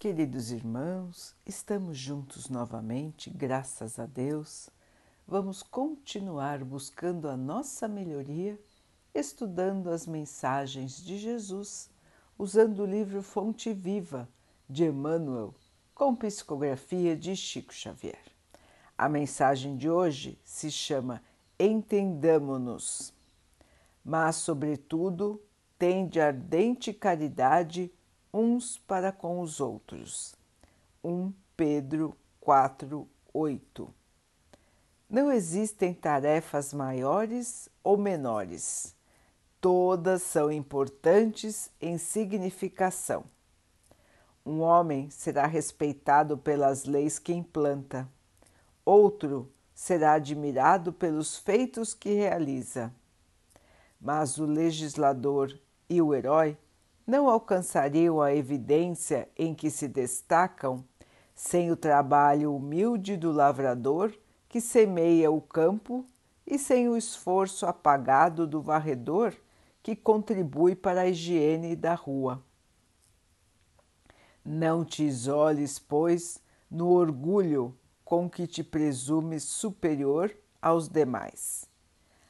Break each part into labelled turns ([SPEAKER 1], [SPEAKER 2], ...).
[SPEAKER 1] Queridos irmãos, estamos juntos novamente, graças a Deus. Vamos continuar buscando a nossa melhoria, estudando as mensagens de Jesus, usando o livro Fonte Viva de Emmanuel, com psicografia de Chico Xavier. A mensagem de hoje se chama Entendamo-nos, mas, sobretudo, tende ardente caridade uns para com os outros. 1 Pedro 4, 8. Não existem tarefas maiores ou menores. Todas são importantes em significação. Um homem será respeitado pelas leis que implanta, outro será admirado pelos feitos que realiza. Mas o legislador e o herói não alcançariam a evidência em que se destacam sem o trabalho humilde do lavrador que semeia o campo e sem o esforço apagado do varredor que contribui para a higiene da rua. Não te isoles, pois, no orgulho com que te presumes superior aos demais.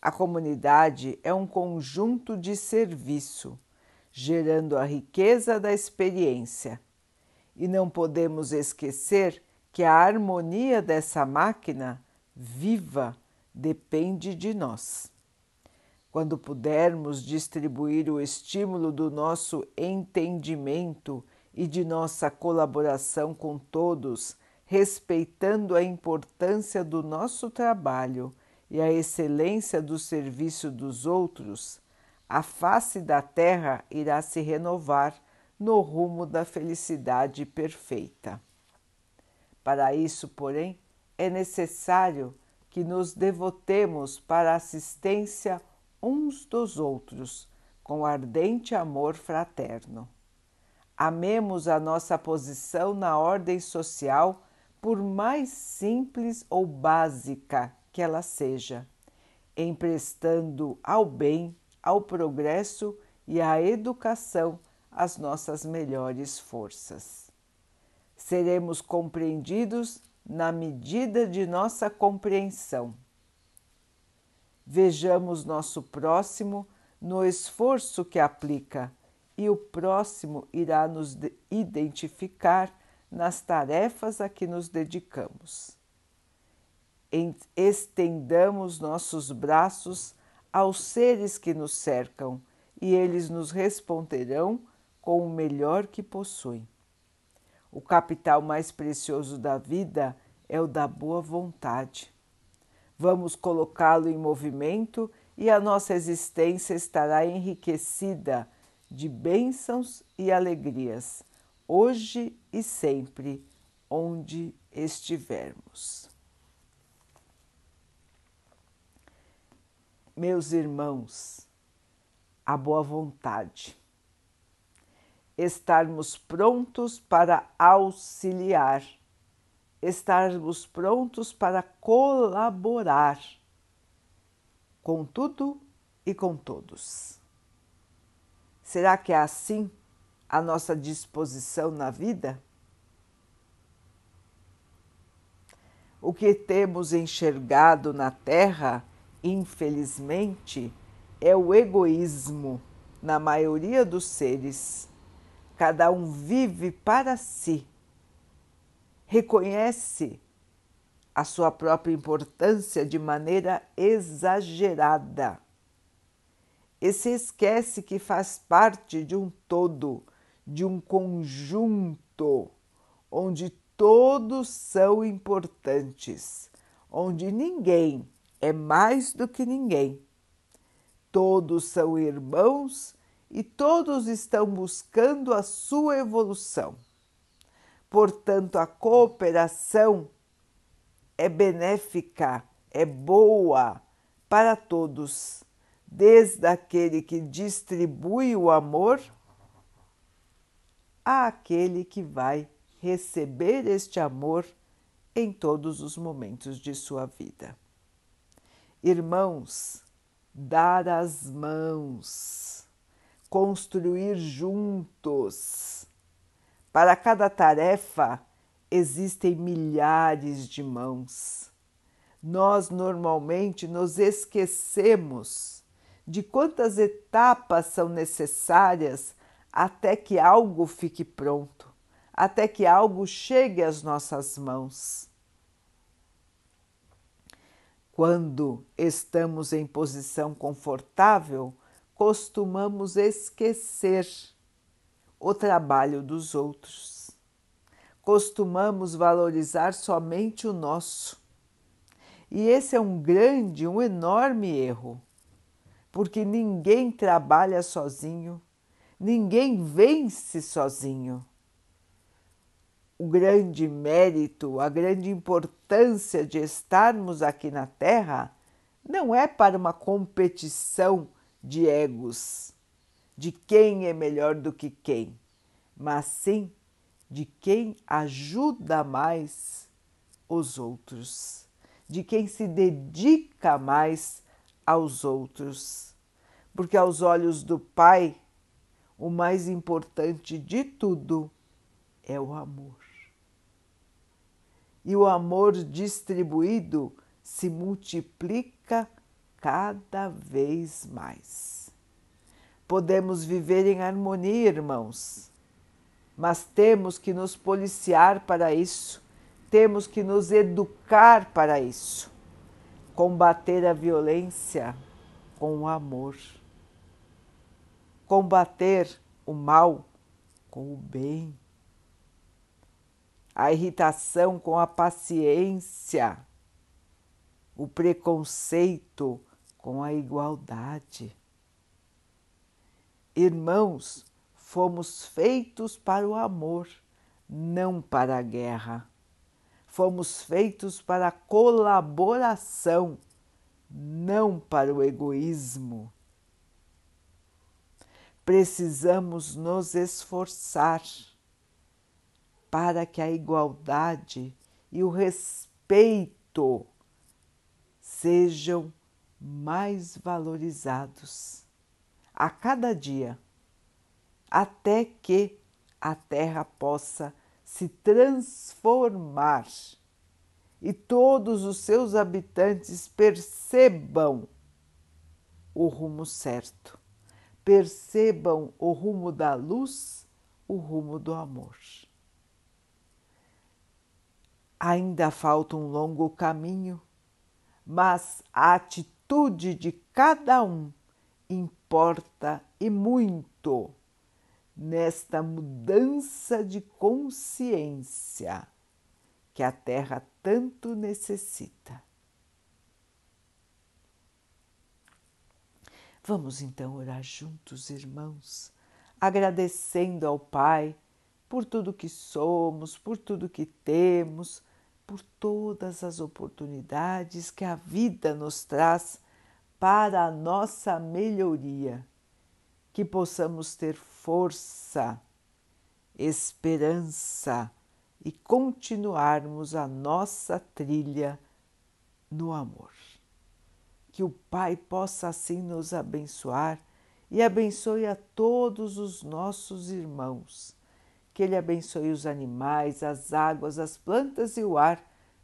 [SPEAKER 1] A comunidade é um conjunto de serviço gerando a riqueza da experiência. E não podemos esquecer que a harmonia dessa máquina viva depende de nós. Quando pudermos distribuir o estímulo do nosso entendimento e de nossa colaboração com todos, respeitando a importância do nosso trabalho e a excelência do serviço dos outros, a face da terra irá se renovar no rumo da felicidade perfeita. Para isso, porém, é necessário que nos devotemos para a assistência uns dos outros com ardente amor fraterno. Amemos a nossa posição na ordem social, por mais simples ou básica que ela seja, emprestando ao bem ao progresso e à educação as nossas melhores forças. Seremos compreendidos na medida de nossa compreensão. Vejamos nosso próximo no esforço que aplica e o próximo irá nos identificar nas tarefas a que nos dedicamos. Estendamos nossos braços aos seres que nos cercam e eles nos responderão com o melhor que possuem. O capital mais precioso da vida é o da boa vontade. Vamos colocá-lo em movimento e a nossa existência estará enriquecida de bênçãos e alegrias, hoje e sempre, onde estivermos. Meus irmãos, a boa vontade, estarmos prontos para auxiliar, estarmos prontos para colaborar com tudo e com todos. Será que é assim a nossa disposição na vida? O que temos enxergado na Terra infelizmente, é o egoísmo na maioria dos seres. Cada um vive para si, reconhece a sua própria importância de maneira exagerada e se esquece que faz parte de um todo, de um conjunto, onde todos são importantes, onde ninguém é mais do que ninguém. Todos são irmãos e todos estão buscando a sua evolução. Portanto, a cooperação é benéfica, é boa para todos, desde aquele que distribui o amor àquele que vai receber este amor em todos os momentos de sua vida. Irmãos, dar as mãos, construir juntos, Para cada tarefa existem milhares de mãos. Nós normalmente nos esquecemos de quantas etapas são necessárias até que algo fique pronto, até que algo chegue às nossas mãos. Quando estamos em posição confortável, costumamos esquecer o trabalho dos outros. Costumamos valorizar somente o nosso. E esse é um grande, um enorme erro, porque ninguém trabalha sozinho, ninguém vence sozinho o grande mérito, a grande importância de estarmos aqui na Terra não é para uma competição de egos, de quem é melhor do que quem, mas sim de quem ajuda mais os outros, de quem se dedica mais aos outros. Porque aos olhos do Pai, o mais importante de tudo é o amor e o amor distribuído se multiplica cada vez mais. Podemos viver em harmonia, irmãos, mas temos que nos policiar para isso, temos que nos educar para isso. Combater a violência com o amor, combater o mal com o bem a irritação com a paciência, o preconceito com a igualdade. Irmãos, fomos feitos para o amor, não para a guerra. Fomos feitos para a colaboração, não para o egoísmo. Precisamos nos esforçar para que a igualdade e o respeito sejam mais valorizados a cada dia, até que a Terra possa se transformar e todos os seus habitantes percebam o rumo certo, percebam o rumo da luz, o rumo do amor. Ainda falta um longo caminho, mas a atitude de cada um importa e muito nesta mudança de consciência que a Terra tanto necessita. Vamos então orar juntos, irmãos, agradecendo ao Pai por tudo que somos, por tudo que temos por todas as oportunidades que a vida nos traz para a nossa melhoria, que possamos ter força, esperança e continuarmos a nossa trilha no amor. Que o Pai possa assim nos abençoar e abençoe a todos os nossos irmãos que Ele abençoe os animais, as águas, as plantas e o ar